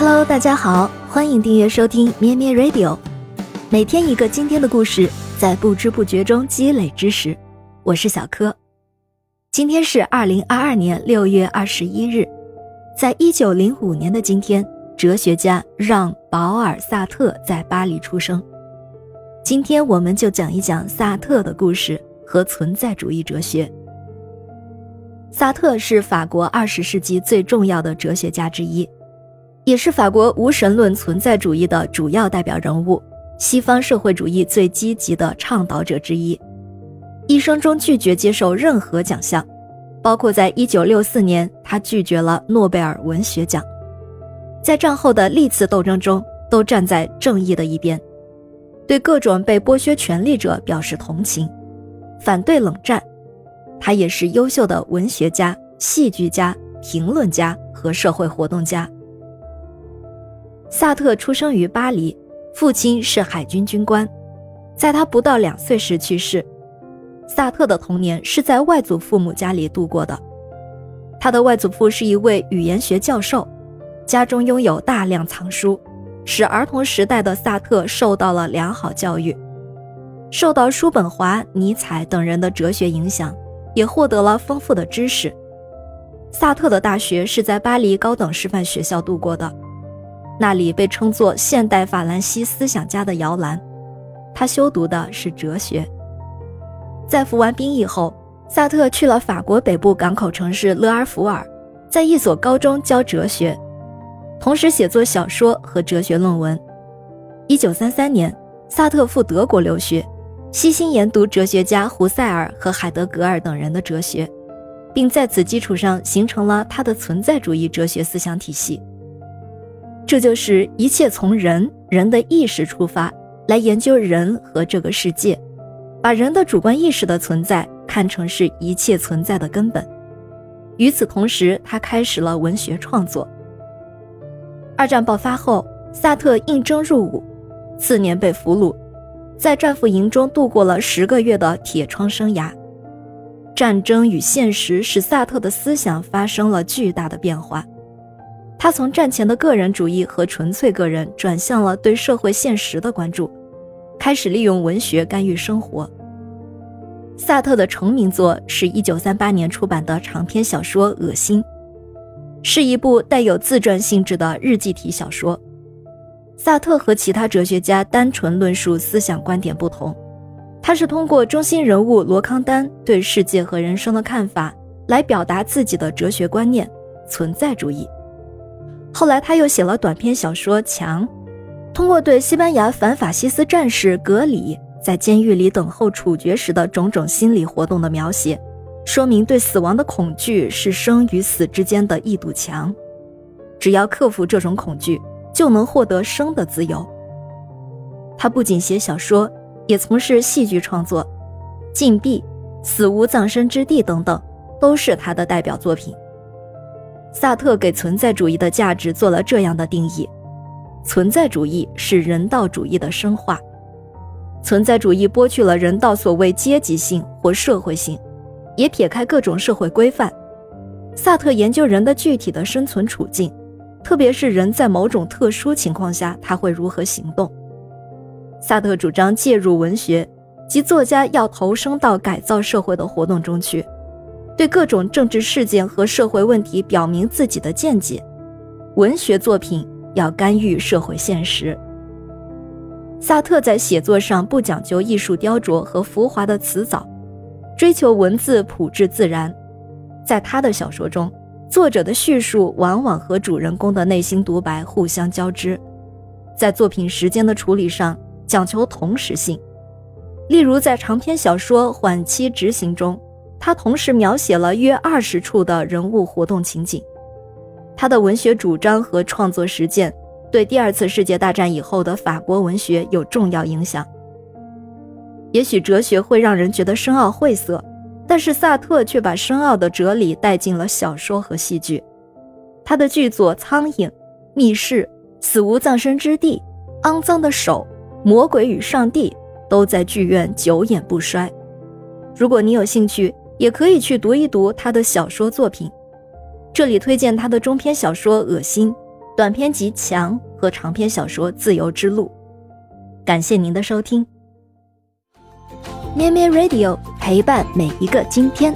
Hello，大家好，欢迎订阅收听咩咩 Radio，每天一个今天的故事，在不知不觉中积累知识。我是小柯，今天是二零二二年六月二十一日，在一九零五年的今天，哲学家让·保尔·萨特在巴黎出生。今天我们就讲一讲萨特的故事和存在主义哲学。萨特是法国二十世纪最重要的哲学家之一。也是法国无神论存在主义的主要代表人物，西方社会主义最积极的倡导者之一。一生中拒绝接受任何奖项，包括在1964年，他拒绝了诺贝尔文学奖。在战后的历次斗争中，都站在正义的一边，对各种被剥削权利者表示同情，反对冷战。他也是优秀的文学家、戏剧家、评论家和社会活动家。萨特出生于巴黎，父亲是海军军官，在他不到两岁时去世。萨特的童年是在外祖父母家里度过的，他的外祖父是一位语言学教授，家中拥有大量藏书，使儿童时代的萨特受到了良好教育，受到叔本华、尼采等人的哲学影响，也获得了丰富的知识。萨特的大学是在巴黎高等师范学校度过的。那里被称作现代法兰西思想家的摇篮，他修读的是哲学。在服完兵役后，萨特去了法国北部港口城市勒阿弗尔，在一所高中教哲学，同时写作小说和哲学论文。一九三三年，萨特赴德国留学，悉心研读哲学家胡塞尔和海德格尔等人的哲学，并在此基础上形成了他的存在主义哲学思想体系。这就是一切从人人的意识出发来研究人和这个世界，把人的主观意识的存在看成是一切存在的根本。与此同时，他开始了文学创作。二战爆发后，萨特应征入伍，次年被俘虏，在战俘营中度过了十个月的铁窗生涯。战争与现实使萨特的思想发生了巨大的变化。他从战前的个人主义和纯粹个人转向了对社会现实的关注，开始利用文学干预生活。萨特的成名作是一九三八年出版的长篇小说《恶心》，是一部带有自传性质的日记体小说。萨特和其他哲学家单纯论述思想观点不同，他是通过中心人物罗康丹对世界和人生的看法来表达自己的哲学观念——存在主义。后来，他又写了短篇小说《墙》，通过对西班牙反法西斯战士格里在监狱里等候处决时的种种心理活动的描写，说明对死亡的恐惧是生与死之间的一堵墙，只要克服这种恐惧，就能获得生的自由。他不仅写小说，也从事戏剧创作，《禁闭》《死无葬身之地》等等，都是他的代表作品。萨特给存在主义的价值做了这样的定义：存在主义是人道主义的深化。存在主义剥去了人道所谓阶级性或社会性，也撇开各种社会规范。萨特研究人的具体的生存处境，特别是人在某种特殊情况下他会如何行动。萨特主张介入文学，即作家要投身到改造社会的活动中去。对各种政治事件和社会问题表明自己的见解，文学作品要干预社会现实。萨特在写作上不讲究艺术雕琢和浮华的辞藻，追求文字朴质自然。在他的小说中，作者的叙述往往和主人公的内心独白互相交织。在作品时间的处理上讲求同时性，例如在长篇小说《缓期执行》中。他同时描写了约二十处的人物活动情景，他的文学主张和创作实践对第二次世界大战以后的法国文学有重要影响。也许哲学会让人觉得深奥晦涩，但是萨特却把深奥的哲理带进了小说和戏剧。他的剧作《苍蝇》《密室》《死无葬身之地》《肮脏的手》《魔鬼与上帝》都在剧院久演不衰。如果你有兴趣，也可以去读一读他的小说作品，这里推荐他的中篇小说《恶心》，短篇集《强》和长篇小说《自由之路》。感谢您的收听，咩咩 Radio 陪伴每一个今天。